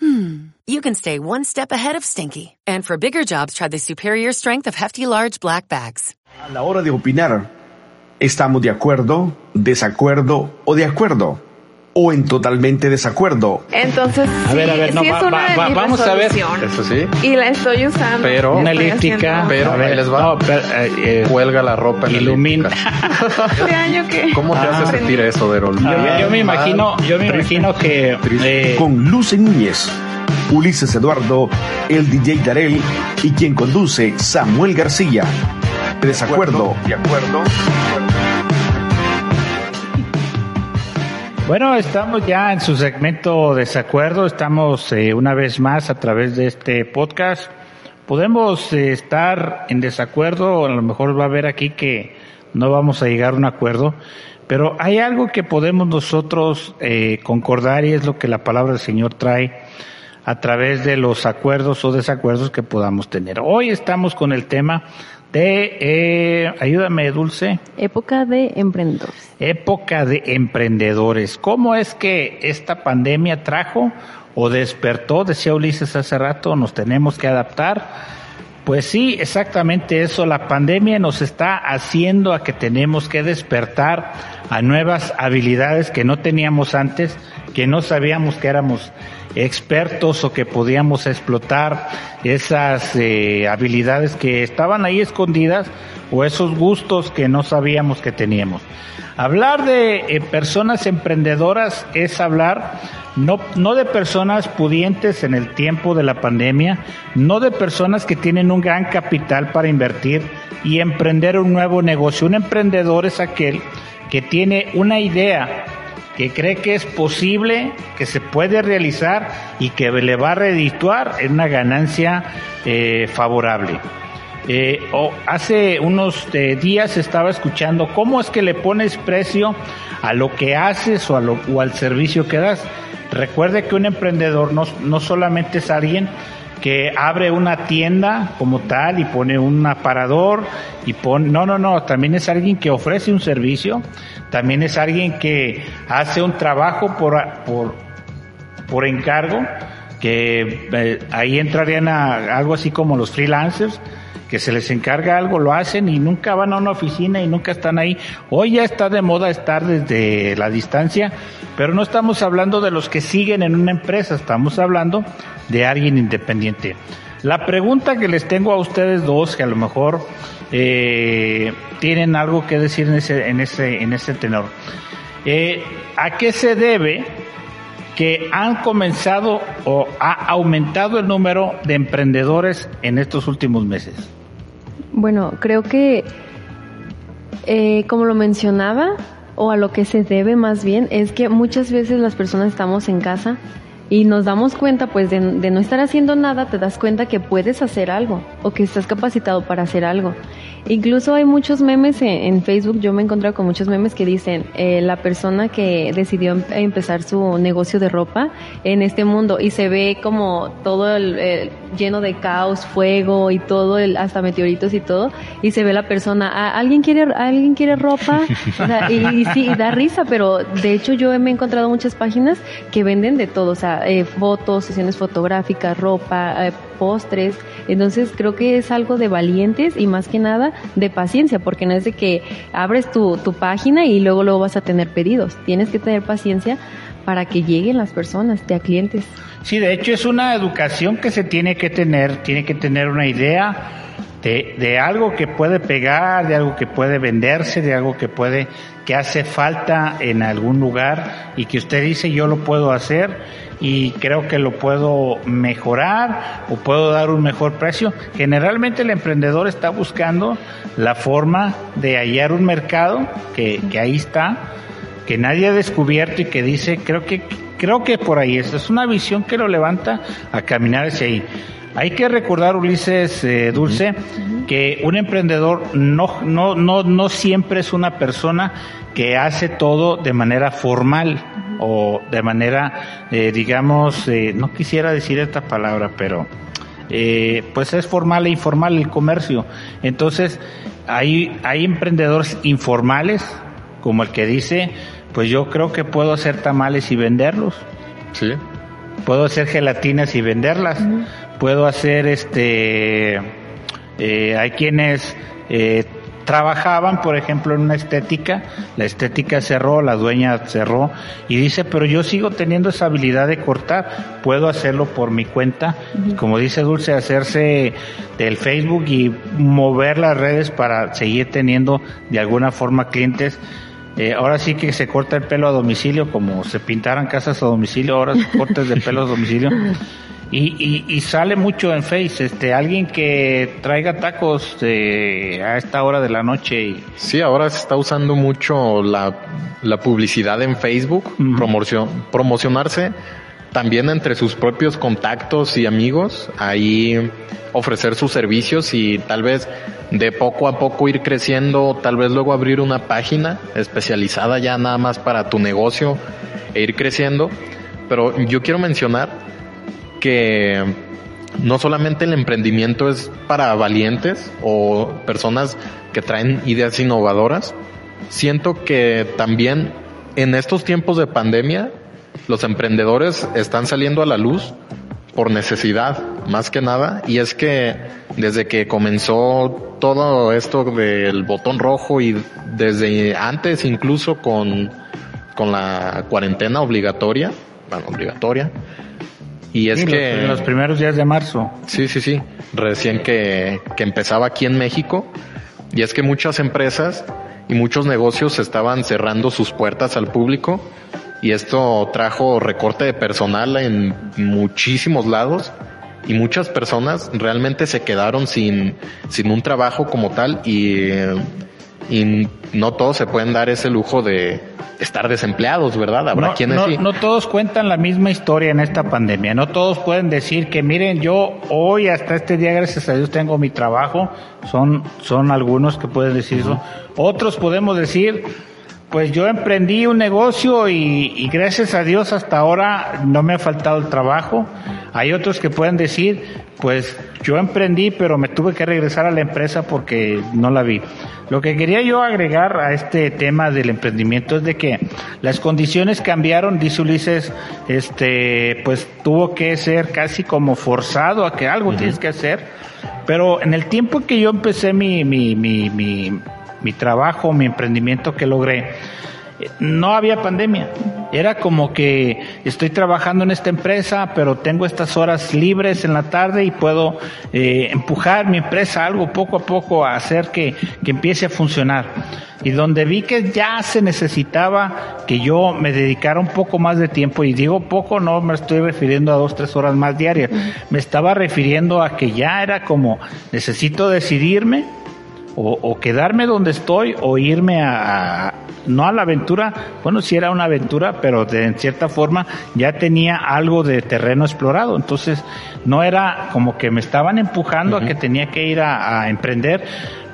hmm, you can stay one step ahead of stinky. And for bigger jobs, try the superior strength of Hefty Large Black Bags. A la hora de opinar, ¿estamos de acuerdo, desacuerdo o de acuerdo? ¿O en totalmente desacuerdo? Entonces, A ver, a ver, no, sí va- es una va- de va- mis vamos a ver. Eso sí. Y la estoy usando. Pero- Una elíptica. Pero a ver, ahí les va. no, pero, eh, eh, Cuelga la ropa en Ilumina. Este año que... ¿Cómo te Ah. hace sentir eso, Derol? yo, me- yo me imagino, yo me imagino que eh, Con Luce Núñez, Ulises Eduardo, el DJ Darel y quien conduce Samuel García. De desacuerdo, de acuerdo. Bueno, estamos ya en su segmento desacuerdo, estamos eh, una vez más a través de este podcast. Podemos eh, estar en desacuerdo, a lo mejor va a haber aquí que no vamos a llegar a un acuerdo, pero hay algo que podemos nosotros eh, concordar y es lo que la palabra del Señor trae a través de los acuerdos o desacuerdos que podamos tener. Hoy estamos con el tema de, eh, ayúdame Dulce, Época de emprendedores. Época de emprendedores. ¿Cómo es que esta pandemia trajo o despertó, decía Ulises hace rato, nos tenemos que adaptar? Pues sí, exactamente eso. La pandemia nos está haciendo a que tenemos que despertar a nuevas habilidades que no teníamos antes, que no sabíamos que éramos expertos o que podíamos explotar esas eh, habilidades que estaban ahí escondidas o esos gustos que no sabíamos que teníamos. Hablar de eh, personas emprendedoras es hablar no, no de personas pudientes en el tiempo de la pandemia, no de personas que tienen un gran capital para invertir y emprender un nuevo negocio. Un emprendedor es aquel que tiene una idea que cree que es posible, que se puede realizar y que le va a redituar en una ganancia eh, favorable. Eh, hace unos eh, días estaba escuchando cómo es que le pones precio a lo que haces o, a lo- o al servicio que das. Recuerde que un emprendedor no, no solamente es alguien que abre una tienda como tal y pone un aparador y pone, no, no, no, también es alguien que ofrece un servicio, también es alguien que hace un trabajo por, por, por encargo, que eh, ahí entrarían a algo así como los freelancers, que se les encarga algo, lo hacen y nunca van a una oficina y nunca están ahí. Hoy ya está de moda estar desde la distancia, pero no estamos hablando de los que siguen en una empresa, estamos hablando de alguien independiente. La pregunta que les tengo a ustedes dos, que a lo mejor eh, tienen algo que decir en ese, en ese, en ese tenor. Eh, ¿A qué se debe que han comenzado o ha aumentado el número de emprendedores en estos últimos meses? Bueno, creo que, eh, como lo mencionaba, o a lo que se debe más bien, es que muchas veces las personas estamos en casa y nos damos cuenta, pues, de, no estar haciendo nada, te das cuenta que puedes hacer algo o que estás capacitado para hacer algo. Incluso hay muchos memes en, Facebook, yo me he encontrado con muchos memes que dicen, eh, la persona que decidió em- empezar su negocio de ropa en este mundo y se ve como todo el, eh, lleno de caos, fuego y todo, el, hasta meteoritos y todo, y se ve la persona, "Ah, ¿alguien quiere, alguien quiere ropa? Y, y sí, y da risa, pero de hecho yo me he encontrado muchas páginas que venden de todo, o sea, eh, fotos, sesiones fotográficas, ropa, eh, postres, entonces creo que es algo de valientes y más que nada de paciencia, porque no es de que abres tu, tu página y luego luego vas a tener pedidos, tienes que tener paciencia para que lleguen las personas, de a clientes. Sí, de hecho es una educación que se tiene que tener, tiene que tener una idea de, de algo que puede pegar, de algo que puede venderse, de algo que puede, que hace falta en algún lugar y que usted dice yo lo puedo hacer y creo que lo puedo mejorar o puedo dar un mejor precio. Generalmente el emprendedor está buscando la forma de hallar un mercado que, que ahí está, que nadie ha descubierto y que dice, creo que, creo que por ahí es, es una visión que lo levanta a caminar hacia ahí. Hay que recordar, Ulises eh, Dulce, que un emprendedor no, no, no, no siempre es una persona que hace todo de manera formal o de manera, eh, digamos, eh, no quisiera decir esta palabra, pero eh, pues es formal e informal el comercio. Entonces, hay, hay emprendedores informales, como el que dice, pues yo creo que puedo hacer tamales y venderlos. Sí. Puedo hacer gelatinas y venderlas. Puedo hacer este. eh, hay quienes eh, trabajaban, por ejemplo, en una estética. La estética cerró, la dueña cerró y dice, pero yo sigo teniendo esa habilidad de cortar. Puedo hacerlo por mi cuenta. Como dice Dulce, hacerse del Facebook y mover las redes para seguir teniendo de alguna forma clientes. Eh, ahora sí que se corta el pelo a domicilio, como se pintaran casas a domicilio, ahora cortes de pelo a domicilio. Y, y, y sale mucho en Face, este, alguien que traiga tacos eh, a esta hora de la noche y Sí, ahora se está usando mucho la, la publicidad en Facebook, promoción, promocionarse también entre sus propios contactos y amigos, ahí ofrecer sus servicios y tal vez de poco a poco ir creciendo, tal vez luego abrir una página especializada ya nada más para tu negocio e ir creciendo. Pero yo quiero mencionar que no solamente el emprendimiento es para valientes o personas que traen ideas innovadoras, siento que también en estos tiempos de pandemia los emprendedores están saliendo a la luz por necesidad, más que nada, y es que desde que comenzó todo esto del botón rojo y desde antes incluso con, con la cuarentena obligatoria, bueno, obligatoria, y es Sí, que en los primeros días de marzo. Sí, sí, sí. Recién que, que empezaba aquí en México. Y es que muchas empresas y muchos negocios estaban cerrando sus puertas al público. Y esto trajo recorte de personal en muchísimos lados. Y muchas personas realmente se quedaron sin, sin un trabajo como tal. Y, y no todos se pueden dar ese lujo de estar desempleados, ¿verdad? Habrá No, quienes no- sí. no todos cuentan la misma historia en esta pandemia. No todos pueden decir que miren, yo hoy hasta este día, gracias a Dios, tengo mi trabajo. Son, son algunos que pueden decir eso. Otros podemos decir, pues yo emprendí un negocio y, y gracias a Dios hasta ahora no me ha faltado el trabajo. Hay otros que pueden decir, pues yo emprendí, pero me tuve que regresar a la empresa porque no la vi. Lo que quería yo agregar a este tema del emprendimiento es de que las condiciones cambiaron, dice Ulises, este, pues tuvo que ser casi como forzado a que algo tienes que hacer. Pero en el tiempo que yo empecé mi, mi, mi, mi, mi trabajo, mi emprendimiento que logré, eh, no había pandemia. Era como que estoy trabajando en esta empresa, pero tengo estas horas libres en la tarde y puedo eh, empujar mi empresa algo poco a poco a hacer que, que empiece a funcionar. Y donde vi que ya se necesitaba que yo me dedicara un poco más de tiempo, y digo poco, no me estoy refiriendo a dos, tres horas más diarias, me estaba refiriendo a que ya era como necesito decidirme o, o quedarme donde estoy o irme a, a- no a la aventura, bueno, sí era una aventura, pero de en cierta forma ya tenía algo de terreno explorado, entonces no era como que me estaban empujando a que tenía que ir a, a emprender,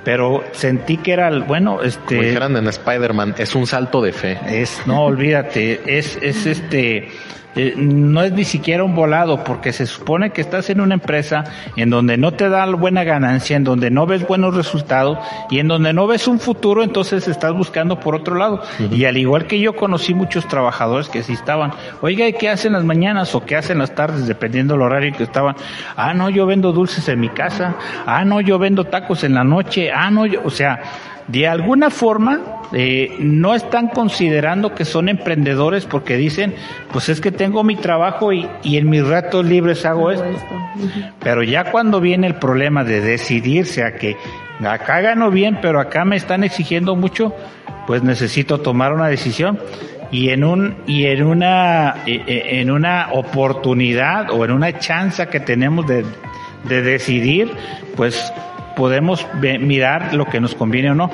pero sentí que era, el- bueno, Como este, dijeran en Spider-Man, es un salto de fe. es, no, olvídate, es, es este, eh, no es ni siquiera un volado, porque se supone que estás en una empresa en donde no te da buena ganancia, en donde no ves buenos resultados y en donde no ves un futuro, entonces estás buscando por otro lado. Y al igual que yo conocí muchos trabajadores que sí estaban, oiga, ¿y qué hacen las mañanas o qué hacen las tardes, dependiendo del horario que estaban? Ah, no, yo vendo dulces en mi casa. Ah, no, yo vendo tacos en la noche. Ah, no, yo, o sea, de alguna forma eh, no están considerando que son emprendedores porque dicen, pues es que tengo mi trabajo y, y en mis ratos libres hago esto. Pero ya cuando viene el problema de decidirse a que acá gano bien, pero acá me están exigiendo mucho, pues necesito tomar una decisión. Y en un y en una eh, eh, en una oportunidad o en una chance que tenemos de, de decidir, pues podemos mirar lo que nos conviene o no.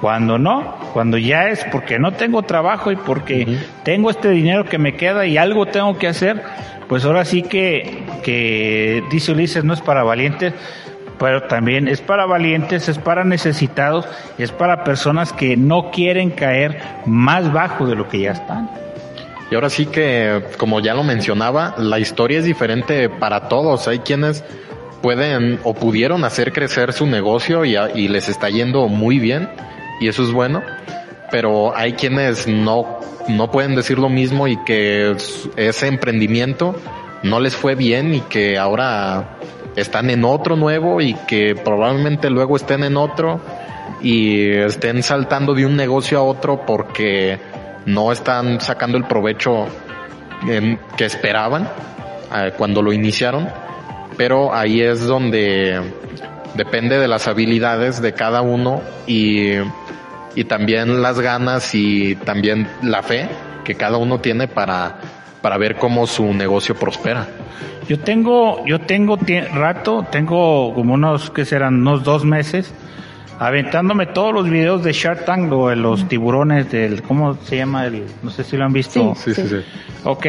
Cuando no, cuando ya es porque no tengo trabajo y porque tengo este dinero que me queda y algo tengo que hacer, pues ahora sí que, que dice Ulises, no es para valientes, pero también es para valientes, es para necesitados, es para personas que no quieren caer más bajo de lo que ya están. Y ahora sí que, como ya lo mencionaba, la historia es diferente para todos. Hay quienes pueden o pudieron hacer crecer su negocio y, les está yendo muy bien y eso es bueno, pero hay quienes no, no pueden decir lo mismo y que ese emprendimiento no les fue bien y que ahora están en otro nuevo y que probablemente luego estén en otro y estén saltando de un negocio a otro porque no están sacando el provecho que esperaban eh, cuando lo iniciaron, pero ahí es donde depende de las habilidades de cada uno y y también las ganas y también la fe que cada uno tiene para, para ver cómo su negocio prospera. Yo tengo, yo tengo rato, tengo como unos, que serán? Unos dos meses, aventándome todos los videos de Shark Tank o de los tiburones del, ¿cómo se llama? El, no sé si lo han visto. Sí, sí, sí. Ok.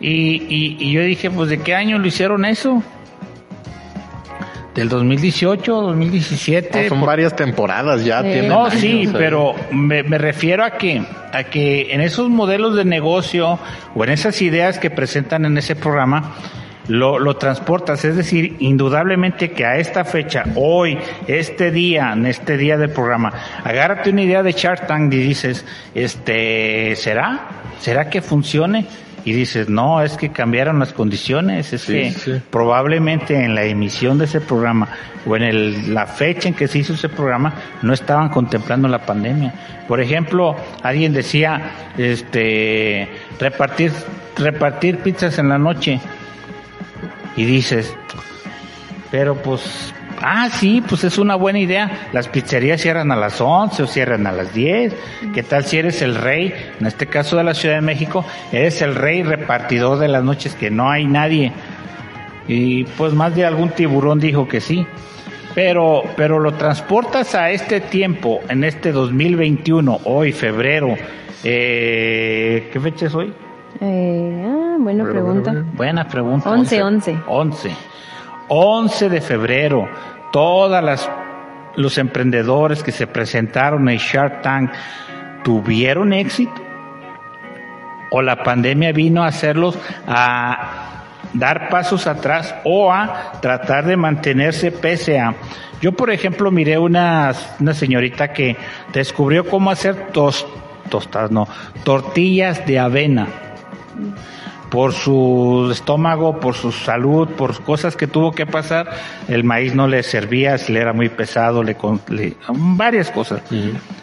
Y, y, y yo dije, pues, ¿de qué año lo hicieron eso? Del 2018, 2017. son varias temporadas ya. Tienen no, sí, pero me, refiero a que, a que en esos modelos de negocio o en esas ideas que presentan en ese programa, lo, lo transportas. Es decir, indudablemente que a esta fecha, hoy, este día, en este día del programa, agárrate una idea de Shark Tank y dices, este, ¿será? ¿Será que funcione? Y dices, no, es que cambiaron las condiciones, es que probablemente en la emisión de ese programa o en el, la fecha en que se hizo ese programa no estaban contemplando la pandemia. Por ejemplo, alguien decía, este, repartir, repartir pizzas en la noche y dices, pero pues Ah, sí, pues es una buena idea. Las pizzerías cierran a las 11 o cierran a las 10. ¿Qué tal si eres el rey? En este caso de la Ciudad de México, eres el rey repartidor de las noches que no hay nadie. Y pues más de algún tiburón dijo que sí. Pero, pero lo transportas a este tiempo, en este 2021, hoy, febrero. Eh, ¿Qué fecha es hoy? Eh, ah, buena pregunta. Buena pregunta. 11, 11. 11. 11 de febrero, todas las los emprendedores que se presentaron en Shark Tank tuvieron éxito o la pandemia vino a hacerlos a dar pasos atrás o a tratar de mantenerse pese a yo por ejemplo miré una, una señorita que descubrió cómo hacer tos, tostadas no tortillas de avena por su estómago, por su salud, por cosas que tuvo que pasar, el maíz no le servía, le era muy pesado, le, varias cosas.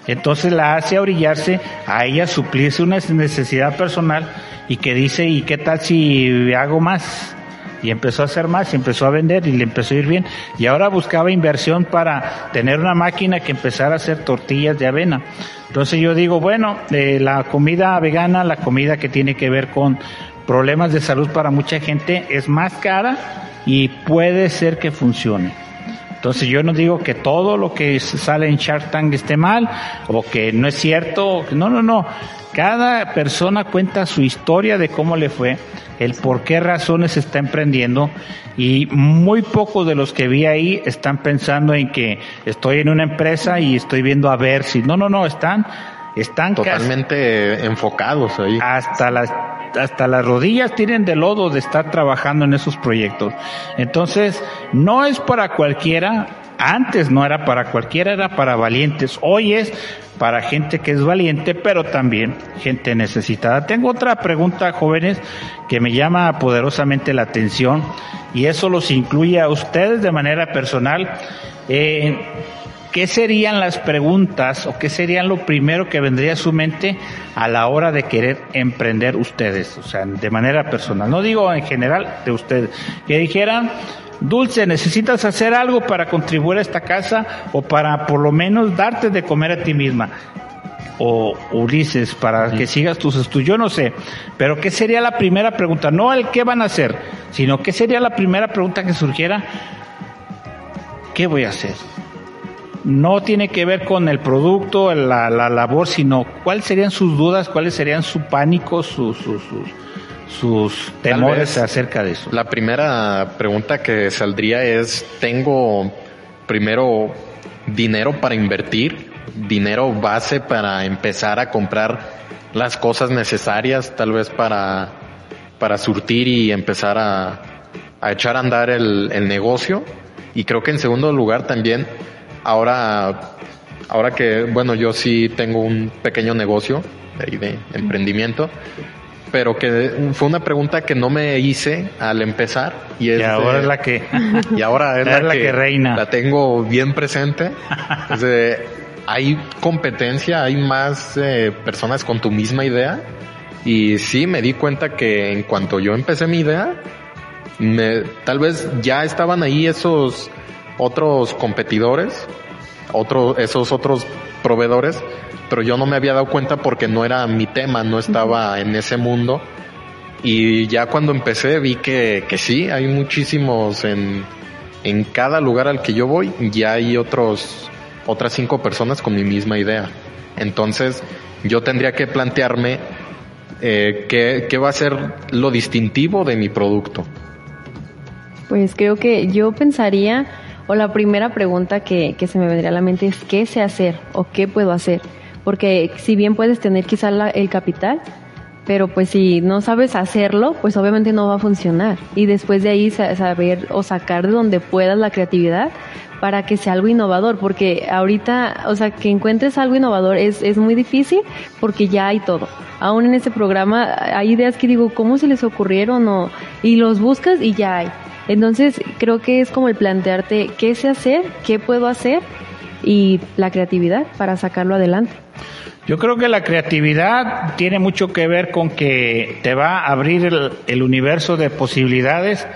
Entonces la hace orillarse a ella suplirse una necesidad personal y que dice, ¿y qué tal si hago más? Y empezó a hacer más, y empezó a vender y le empezó a ir bien. Y ahora buscaba inversión para tener una máquina que empezara a hacer tortillas de avena. Entonces yo digo, bueno, eh, la comida vegana, la comida que tiene que ver con problemas de salud para mucha gente es más cara y puede ser que funcione. Entonces yo no digo que todo lo que sale en Shark Tank esté mal o que no es cierto. No, no, no. Cada persona cuenta su historia de cómo le fue, el por qué razones está emprendiendo y muy pocos de los que vi ahí están pensando en que estoy en una empresa y estoy viendo a ver si. No, no, no. Están están totalmente enfocados ahí. Hasta las hasta las rodillas tienen de lodo de estar trabajando en esos proyectos. Entonces, no es para cualquiera, antes no era para cualquiera, era para valientes. Hoy es para gente que es valiente, pero también gente necesitada. Tengo otra pregunta, jóvenes, que me llama poderosamente la atención y eso los incluye a ustedes de manera personal. Eh, ¿qué serían las preguntas o qué serían lo primero que vendría a su mente a la hora de querer emprender ustedes? O sea, de manera personal. No digo en general de ustedes. Que dijeran, Dulce, necesitas hacer algo para contribuir a esta casa o para por lo menos darte de comer a ti misma. O Ulises, para que sigas tus estudios. Yo no sé, pero ¿qué sería la primera pregunta? No el qué van a hacer, sino qué sería la primera pregunta que surgiera. ¿Qué voy a hacer? No tiene que ver con el producto, la, la labor, sino cuáles serían sus dudas, cuáles serían su pánico, sus, sus, sus, temores acerca de eso. La primera pregunta que saldría es, ¿tengo primero dinero para invertir? ¿Dinero base para empezar a comprar las cosas necesarias, tal vez para, para surtir y empezar a, a echar a andar el, el negocio? Y creo que en segundo lugar también, ahora, ahora que, bueno, yo sí tengo un pequeño negocio de, de emprendimiento, pero que fue una pregunta que no me hice al empezar y, es y ahora es la que y ahora es, la, la, que, reina. la tengo bien presente. Es de, hay competencia hay más eh, personas con tu misma idea y sí me di cuenta que en cuanto yo empecé mi idea me, tal vez ya estaban ahí esos otros competidores otros esos otros proveedores pero yo no me había dado cuenta porque no era mi tema, no estaba en ese mundo. Y ya cuando empecé vi que, que sí, hay muchísimos en, en cada lugar al que yo voy, ya hay otros, otras cinco personas con mi misma idea. Entonces, yo tendría que plantearme eh, qué, qué va a ser lo distintivo de mi producto. Pues creo que yo pensaría, o la primera pregunta que, que se me vendría a la mente es qué sé hacer o qué puedo hacer porque si bien puedes tener quizá la, el capital, pero pues si no sabes hacerlo, pues obviamente no va a funcionar. Y después de ahí saber o sacar de donde puedas la creatividad para que sea algo innovador, porque ahorita, o sea, que encuentres algo innovador es, es muy difícil porque ya hay todo. Aún en este programa hay ideas que digo, ¿cómo se les ocurrieron? O, y los buscas y ya hay. Entonces creo que es como el plantearte qué sé hacer, qué puedo hacer y la creatividad para sacarlo adelante. Yo creo que la creatividad tiene mucho que ver con que te va a abrir el, el universo de posibilidades.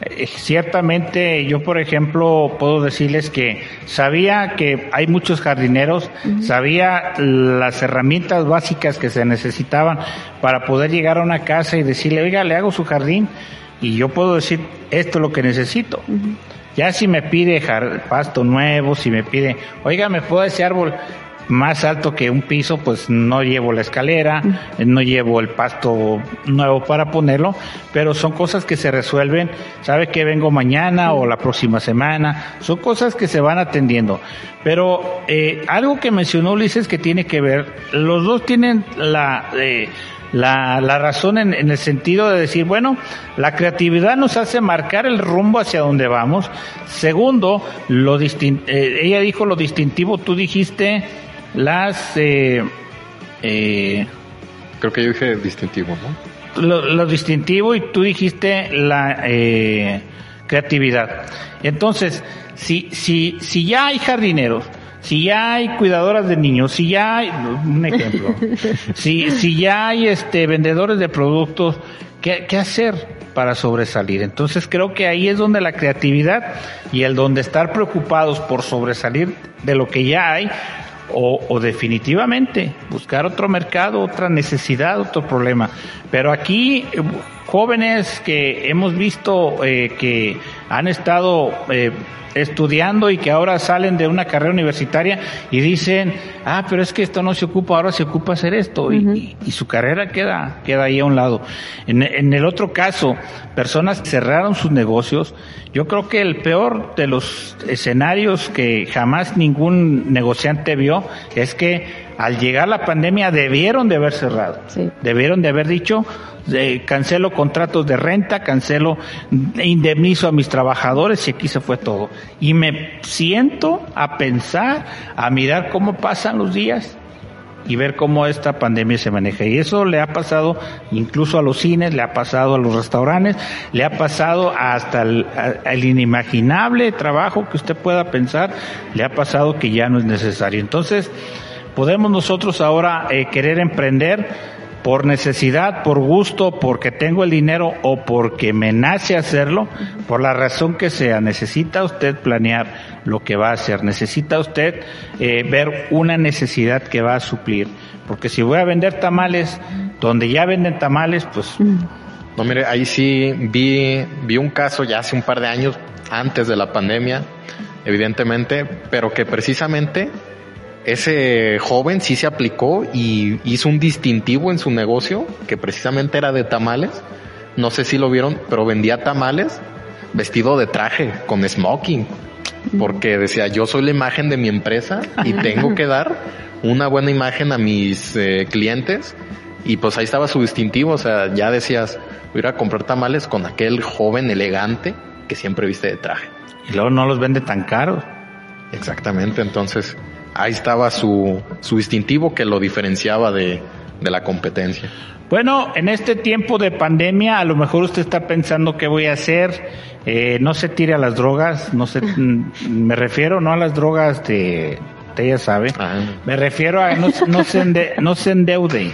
Eh, ciertamente yo, por ejemplo, puedo decirles que sabía que hay muchos jardineros, uh -huh. sabía las herramientas básicas que se necesitaban para poder llegar a una casa y decirle, oiga, le hago su jardín y yo puedo decir, esto es lo que necesito. Uh -huh. Ya si me pide pasto nuevo, si me pide, oiga, ¿me puedo ese árbol? más alto que un piso, pues no llevo la escalera, no llevo el pasto nuevo para ponerlo, pero son cosas que se resuelven, sabe que vengo mañana o la próxima semana, son cosas que se van atendiendo. Pero eh, algo que mencionó Ulises que tiene que ver, los dos tienen la... Eh, la, la, razón en, en, el sentido de decir, bueno, la creatividad nos hace marcar el rumbo hacia donde vamos. Segundo, lo distin eh, ella dijo lo distintivo, tú dijiste las... Eh, eh, Creo que yo dije distintivo, ¿no? Lo, lo distintivo y tú dijiste la eh, creatividad. Entonces, si, si, si ya hay jardineros, si ya hay cuidadoras de niños, si ya hay, un ejemplo, si, si ya hay este, vendedores de productos, ¿qué, qué hacer? para sobresalir. Entonces creo que ahí es donde la creatividad y el donde estar preocupados por sobresalir de lo que ya hay o, o, definitivamente buscar otro mercado, otra necesidad, otro problema. Pero aquí jóvenes que hemos visto eh, que han estado eh, estudiando y que ahora salen de una carrera universitaria y dicen, ah, pero es que esto no se ocupa, ahora se ocupa hacer esto uh -huh. y, y, su carrera queda, queda ahí a un lado. En, en, el otro caso, personas cerraron sus negocios. Yo creo que el peor de los escenarios que jamás ningún negociante vio es que al llegar la pandemia debieron de haber cerrado. Sí. Debieron de haber dicho, eh, cancelo contratos de renta, cancelo, indemnizo a mis trabajadores y aquí se fue todo. Y me siento a pensar, a mirar cómo pasan los días y ver cómo esta pandemia se maneja. Y eso le ha pasado incluso a los cines, le ha pasado a los restaurantes, le ha pasado hasta el, el inimaginable trabajo que usted pueda pensar, le ha pasado que ya no es necesario. Entonces, podemos nosotros ahora eh, querer emprender por necesidad, por gusto, porque tengo el dinero o porque me nace hacerlo, por la razón que sea. Necesita usted planear lo que va a hacer, necesita usted eh, ver una necesidad que va a suplir. Porque si voy a vender tamales donde ya venden tamales, pues... No, mire, ahí sí vi, vi un caso ya hace un par de años, antes de la pandemia, evidentemente, pero que precisamente ese joven sí se aplicó y hizo un distintivo en su negocio, que precisamente era de tamales. No sé si lo vieron, pero vendía tamales vestido de traje, con smoking, porque decía, yo soy la imagen de mi empresa y tengo que dar una buena imagen a mis eh, clientes. Y pues ahí estaba su distintivo, o sea, ya decías, voy a ir a comprar tamales con aquel joven elegante que siempre viste de traje. Y luego no los vende tan caros. Exactamente, entonces ahí estaba su, su distintivo que lo diferenciaba de, de la competencia. Bueno, en este tiempo de pandemia, a lo mejor usted está pensando qué voy a hacer. Eh, no se tire a las drogas, no se, me refiero no a las drogas de, usted ya sabe. Ah. Me refiero a no, no, se ende- no se endeude,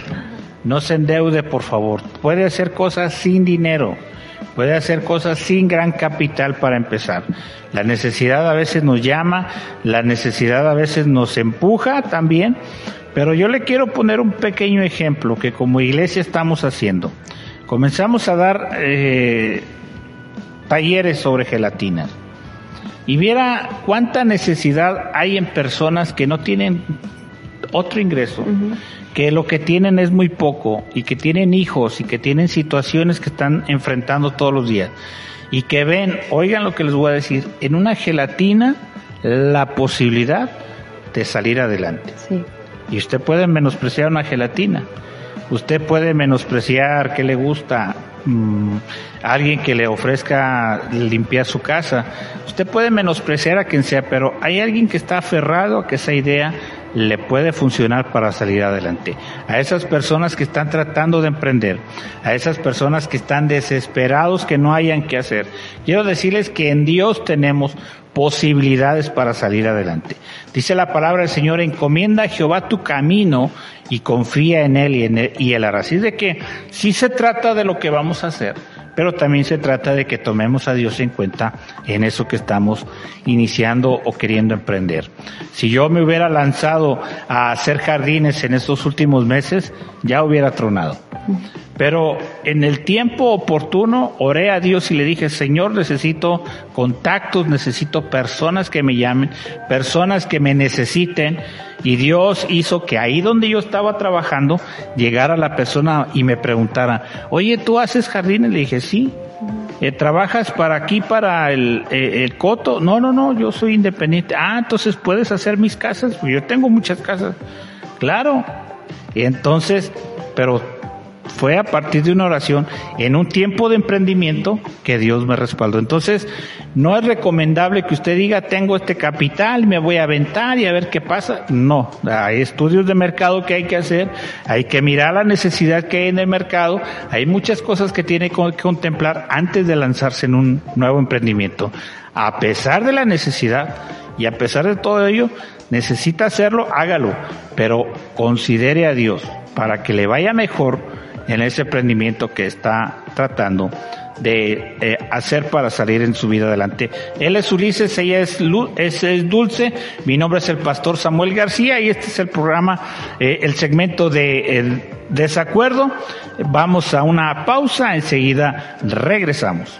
no se endeude, por favor. Puede hacer cosas sin dinero, puede hacer cosas sin gran capital para empezar. La necesidad a veces nos llama, la necesidad a veces nos empuja también, pero yo le quiero poner un pequeño ejemplo que como iglesia estamos haciendo. Comenzamos a dar eh, talleres sobre gelatinas y viera cuánta necesidad hay en personas que no tienen otro ingreso, que lo que tienen es muy poco y que tienen hijos y que tienen situaciones que están enfrentando todos los días y que ven, oigan lo que les voy a decir, en una gelatina la posibilidad de salir adelante. Sí. Y usted puede menospreciar una gelatina. Usted puede menospreciar que le gusta mm, alguien que le ofrezca limpiar su casa. Usted puede menospreciar a quien sea, pero hay alguien que está aferrado a que esa idea le puede funcionar para salir adelante. A esas personas que están tratando de emprender, a esas personas que están desesperados que no hayan qué hacer. Quiero decirles que en Dios tenemos posibilidades para salir adelante. Dice la palabra del Señor, encomienda a Jehová tu camino y confía en Él y, en él, y Él hará. De que sí se trata de lo que vamos a hacer, pero también se trata de que tomemos a Dios en cuenta en eso que estamos iniciando o queriendo emprender. Si yo me hubiera lanzado a hacer jardines en estos últimos meses, ya hubiera tronado. Pero en el tiempo oportuno oré a Dios y le dije, Señor, necesito contactos, necesito personas que me llamen, personas que me necesiten. Y Dios hizo que ahí donde yo estaba trabajando, llegara la persona y me preguntara, oye, ¿tú haces jardines? Le dije, sí. Eh, ¿Trabajas para aquí, para el, eh, el coto? No, no, no, yo soy independiente. Ah, entonces puedes hacer mis casas. Pues yo tengo muchas casas. Claro. Y entonces, pero fue a partir de una oración en un tiempo de emprendimiento que Dios me respaldó. Entonces, no es recomendable que usted diga, tengo este capital, me voy a aventar y a ver qué pasa. No, hay estudios de mercado que hay que hacer, hay que mirar la necesidad que hay en el mercado, hay muchas cosas que tiene que contemplar antes de lanzarse en un nuevo emprendimiento. A pesar de la necesidad y a pesar de todo ello, necesita hacerlo, hágalo, pero considere a Dios para que le vaya mejor en ese emprendimiento que está tratando de eh, hacer para salir en su vida adelante. Él es Ulises, ella es, es, Dulce, mi nombre es el pastor Samuel García y este es el programa, eh, el segmento de desacuerdo. Vamos a una pausa, enseguida regresamos.